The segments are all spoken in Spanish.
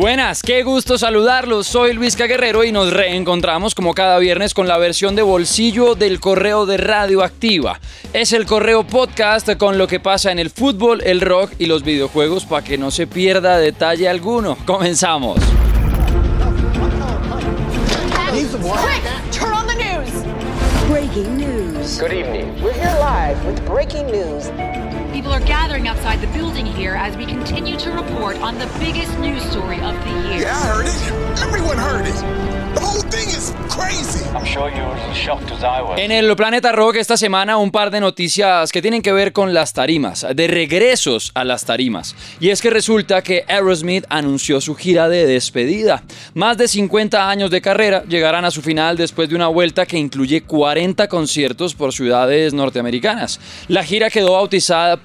Buenas, qué gusto saludarlos. Soy Luis Guerrero y nos reencontramos como cada viernes con la versión de bolsillo del correo de Radioactiva. Es el correo podcast con lo que pasa en el fútbol, el rock y los videojuegos para que no se pierda detalle alguno. Comenzamos. Breaking news. Good evening. We're here live with breaking news. People are gathering outside the building here as we continue to report on the biggest news story of the year. Yeah, I heard it. Everyone heard it. The whole thing is crazy. I'm sure you're as shocked as I was. En el Planeta Rock esta semana un par de noticias que tienen que ver con las tarimas, de regresos a las tarimas. Y es que resulta que Aerosmith anunció su gira de despedida. Más de 50 años de carrera llegarán a su final después de una vuelta que incluye 40 conciertos por ciudades norteamericanas. La gira quedó bautizada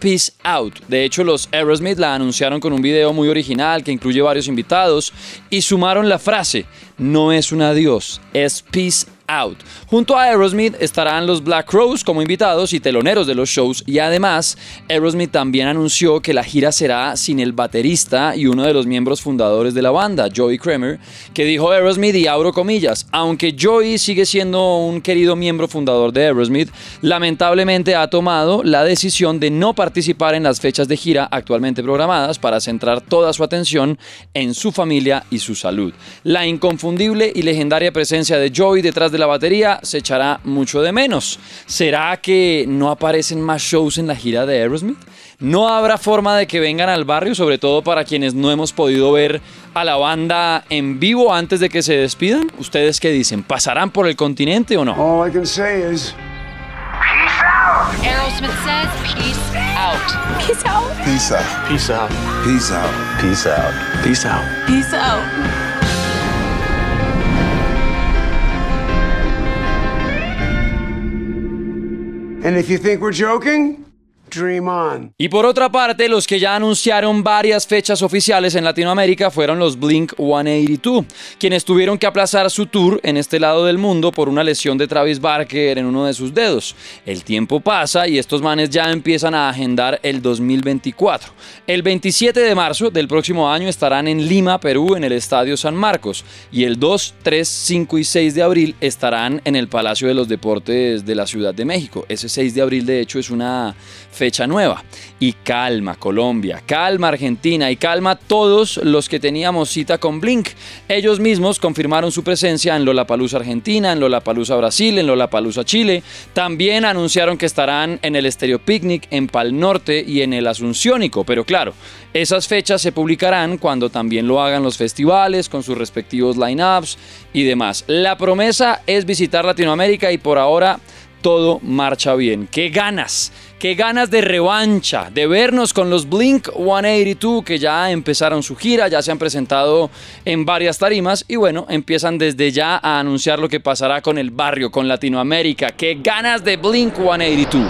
Out. De hecho, los Aerosmith la anunciaron con un video muy original que incluye varios invitados y sumaron la frase, no es un adiós, es Peace Junto a Aerosmith estarán los Black Crowes como invitados y teloneros de los shows y además Aerosmith también anunció que la gira será sin el baterista y uno de los miembros fundadores de la banda, Joey Kramer, que dijo Aerosmith y abro comillas, aunque Joey sigue siendo un querido miembro fundador de Aerosmith, lamentablemente ha tomado la decisión de no participar en las fechas de gira actualmente programadas para centrar toda su atención en su familia y su salud. La inconfundible y legendaria presencia de Joey detrás de la batería se echará mucho de menos. ¿Será que no aparecen más shows en la gira de Aerosmith? ¿No habrá forma de que vengan al barrio, sobre todo para quienes no hemos podido ver a la banda en vivo antes de que se despidan? ¿Ustedes qué dicen? ¿Pasarán por el continente o no? All I can say is Aerosmith says peace out. Peace out. Peace out. Peace out. Peace out. Peace out. Peace out. Peace out. And if you think we're joking, dream on. Y por otra parte, los que ya anunciaron varias fechas oficiales en Latinoamérica fueron los Blink 182, quienes tuvieron que aplazar su tour en este lado del mundo por una lesión de Travis Barker en uno de sus dedos. El tiempo pasa y estos manes ya empiezan a agendar el 2024. El 27 de marzo del próximo año estarán en Lima, Perú, en el Estadio San Marcos, y el 2, 3, 5 y 6 de abril estarán en el Palacio de los Deportes de la Ciudad de México. Ese 6 de abril, de hecho, es una fecha nueva. Y calma Colombia, calma Argentina y calma todos los que teníamos cita con Blink. Ellos mismos confirmaron su presencia en Lollapalooza Argentina, en Lollapalooza Brasil, en Lollapalooza Chile. También anunciaron que estarán en el Estéreo Picnic, en Pal Norte y en el Asunciónico. Pero claro, esas fechas se publicarán cuando también lo hagan los festivales con sus respectivos lineups y demás. La promesa es visitar Latinoamérica y por ahora todo marcha bien. ¡Qué ganas! ¡Qué ganas de revancha! De vernos con los Blink 182 que ya empezaron su gira, ya se han presentado en varias tarimas y bueno, empiezan desde ya a anunciar lo que pasará con el barrio, con Latinoamérica. ¡Qué ganas de Blink 182!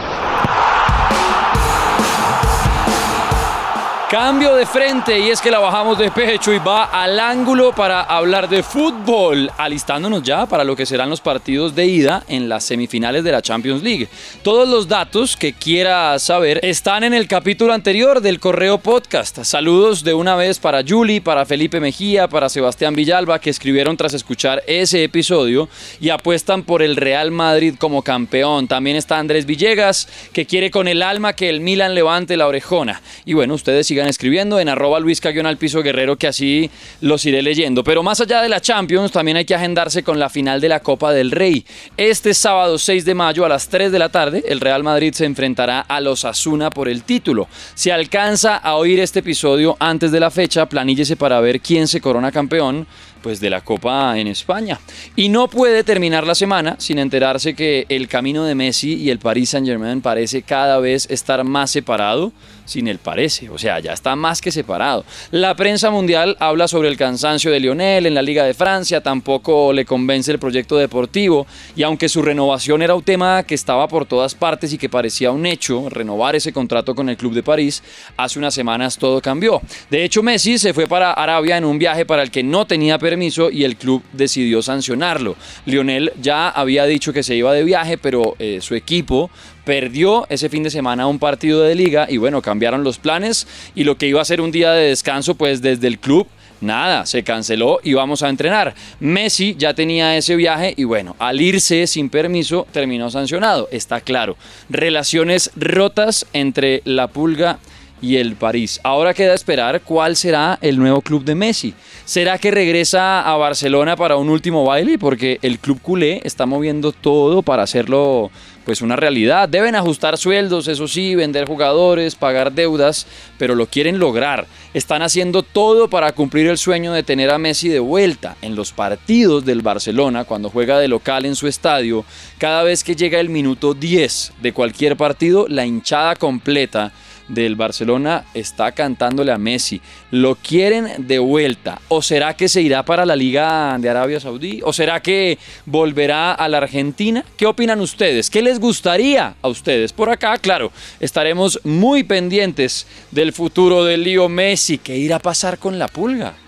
Cambio de frente y es que la bajamos de pecho y va al ángulo para hablar de fútbol, alistándonos ya para lo que serán los partidos de ida en las semifinales de la Champions League. Todos los datos que quiera saber están en el capítulo anterior del Correo Podcast. Saludos de una vez para Julie, para Felipe Mejía, para Sebastián Villalba que escribieron tras escuchar ese episodio y apuestan por el Real Madrid como campeón. También está Andrés Villegas que quiere con el alma que el Milan levante la orejona. Y bueno, ustedes sigan escribiendo en arroba Luis Cayón al piso guerrero que así los iré leyendo. Pero más allá de la Champions, también hay que agendarse con la final de la Copa del Rey. Este sábado 6 de mayo a las 3 de la tarde, el Real Madrid se enfrentará a los Asuna por el título. Si alcanza a oír este episodio antes de la fecha, planíllese para ver quién se corona campeón pues de la Copa en España. Y no puede terminar la semana sin enterarse que el camino de Messi y el Paris Saint-Germain parece cada vez estar más separado sin el parece, o sea, ya está más que separado. La prensa mundial habla sobre el cansancio de Lionel en la Liga de Francia, tampoco le convence el proyecto deportivo y aunque su renovación era un tema que estaba por todas partes y que parecía un hecho, renovar ese contrato con el Club de París, hace unas semanas todo cambió. De hecho, Messi se fue para Arabia en un viaje para el que no tenía permiso y el club decidió sancionarlo. Lionel ya había dicho que se iba de viaje, pero eh, su equipo perdió ese fin de semana un partido de liga y bueno, cambiaron los planes y lo que iba a ser un día de descanso pues desde el club Nada, se canceló y vamos a entrenar. Messi ya tenía ese viaje y bueno, al irse sin permiso terminó sancionado, está claro. Relaciones rotas entre la pulga y el París. Ahora queda esperar cuál será el nuevo club de Messi. ¿Será que regresa a Barcelona para un último baile? Porque el club culé está moviendo todo para hacerlo pues una realidad. Deben ajustar sueldos, eso sí, vender jugadores, pagar deudas, pero lo quieren lograr. Están haciendo todo para cumplir el sueño de tener a Messi de vuelta en los partidos del Barcelona, cuando juega de local en su estadio. Cada vez que llega el minuto 10 de cualquier partido, la hinchada completa del Barcelona está cantándole a Messi. ¿Lo quieren de vuelta? ¿O será que se irá para la Liga de Arabia Saudí? ¿O será que volverá a la Argentina? ¿Qué opinan ustedes? ¿Qué les gustaría a ustedes? Por acá, claro, estaremos muy pendientes del futuro del lío Messi. ¿Qué irá a pasar con la pulga?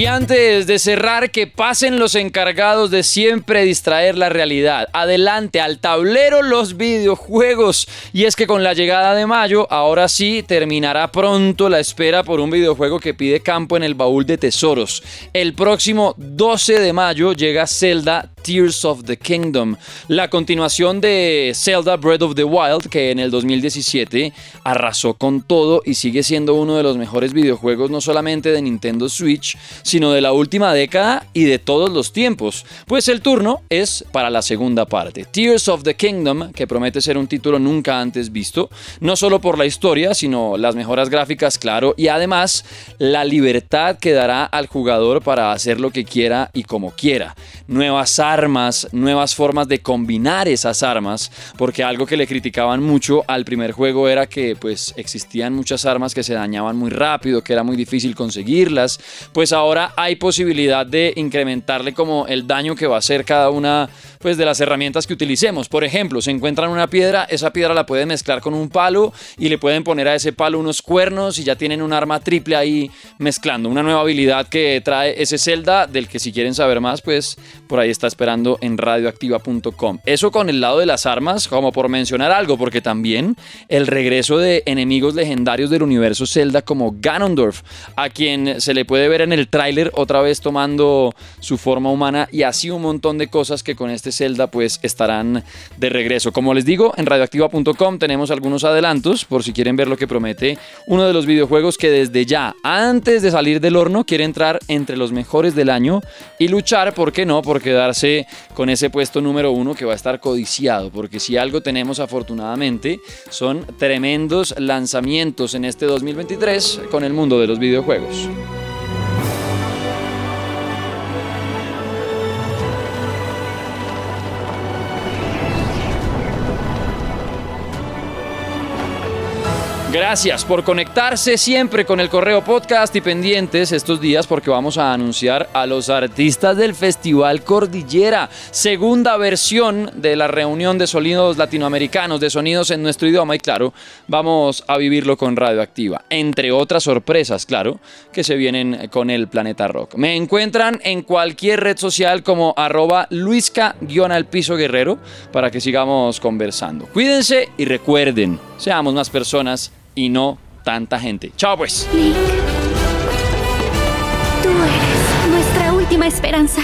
Y antes de cerrar, que pasen los encargados de siempre distraer la realidad. Adelante, al tablero los videojuegos. Y es que con la llegada de mayo, ahora sí terminará pronto la espera por un videojuego que pide campo en el baúl de tesoros. El próximo 12 de mayo llega Zelda Tears of the Kingdom, la continuación de Zelda Breath of the Wild, que en el 2017 arrasó con todo y sigue siendo uno de los mejores videojuegos no solamente de Nintendo Switch, sino de la última década y de todos los tiempos. Pues el turno es para la segunda parte, Tears of the Kingdom, que promete ser un título nunca antes visto, no solo por la historia, sino las mejoras gráficas, claro, y además la libertad que dará al jugador para hacer lo que quiera y como quiera. Nuevas armas, nuevas formas de combinar esas armas, porque algo que le criticaban mucho al primer juego era que pues existían muchas armas que se dañaban muy rápido, que era muy difícil conseguirlas, pues ahora hay posibilidad de incrementarle como el daño que va a hacer cada una pues de las herramientas que utilicemos. Por ejemplo, se encuentran una piedra, esa piedra la pueden mezclar con un palo y le pueden poner a ese palo unos cuernos y ya tienen un arma triple ahí mezclando. Una nueva habilidad que trae ese Zelda, del que si quieren saber más, pues por ahí está esperando en radioactiva.com. Eso con el lado de las armas, como por mencionar algo, porque también el regreso de enemigos legendarios del universo Zelda como Ganondorf, a quien se le puede ver en el tráiler otra vez tomando su forma humana y así un montón de cosas que con este Zelda pues estarán de regreso. Como les digo, en radioactiva.com tenemos algunos adelantos por si quieren ver lo que promete uno de los videojuegos que desde ya, antes de salir del horno, quiere entrar entre los mejores del año y luchar, ¿por qué no? Por quedarse con ese puesto número uno que va a estar codiciado, porque si algo tenemos afortunadamente son tremendos lanzamientos en este 2023 con el mundo de los videojuegos. Gracias por conectarse siempre con el correo podcast y pendientes estos días porque vamos a anunciar a los artistas del Festival Cordillera, segunda versión de la reunión de sonidos latinoamericanos, de sonidos en nuestro idioma y claro, vamos a vivirlo con Radioactiva, entre otras sorpresas, claro, que se vienen con el Planeta Rock. Me encuentran en cualquier red social como arroba luisca-al piso guerrero para que sigamos conversando. Cuídense y recuerden, seamos más personas y no tanta gente. Chao pues. Link, tú eres nuestra última esperanza.